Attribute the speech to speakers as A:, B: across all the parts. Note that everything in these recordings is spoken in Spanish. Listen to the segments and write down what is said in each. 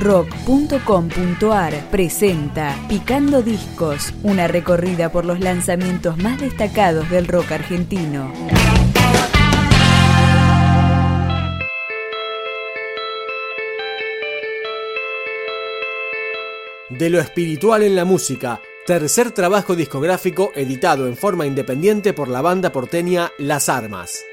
A: rock.com.ar presenta Picando Discos, una recorrida por los lanzamientos más destacados del rock argentino.
B: De lo espiritual en la música, tercer trabajo discográfico editado en forma independiente por la banda porteña Las Armas.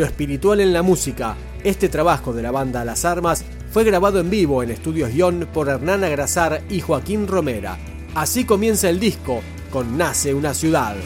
B: Lo espiritual en la música. Este trabajo de la banda Las Armas fue grabado en vivo en Estudios Ion por Hernán Agrasar y Joaquín Romera. Así comienza el disco con Nace una ciudad.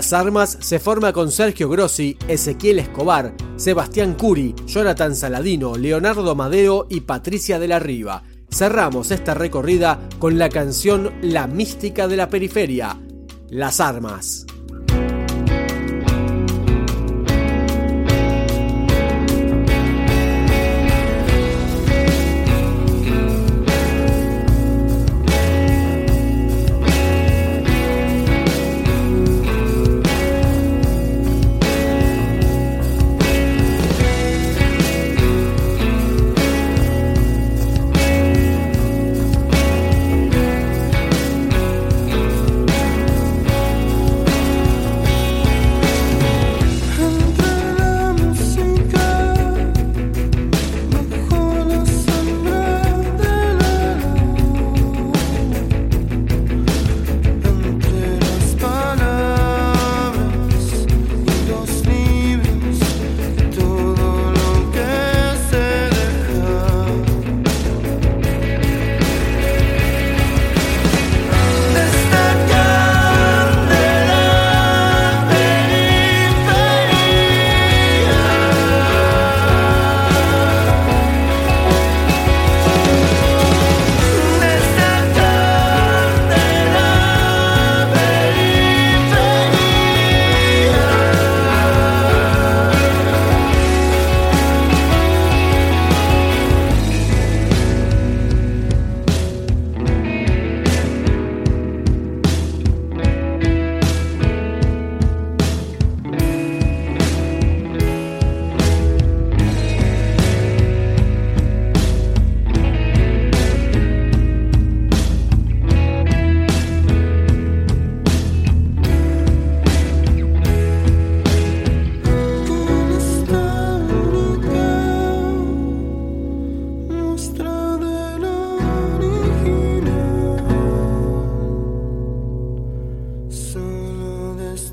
B: Las Armas se forma con Sergio Grossi, Ezequiel Escobar, Sebastián Curi, Jonathan Saladino, Leonardo Madeo y Patricia de la Riva. Cerramos esta recorrida con la canción La mística de la periferia, Las Armas.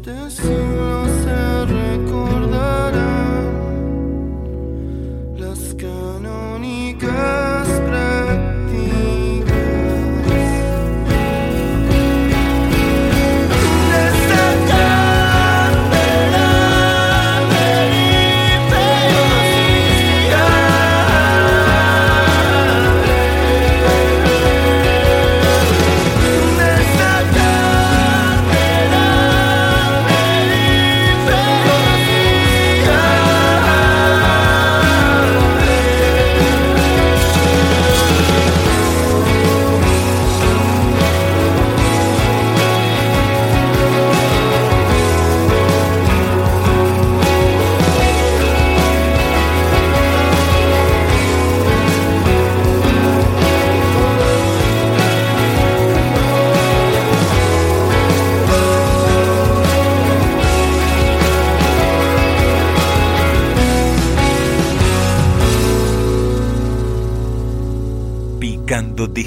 C: This.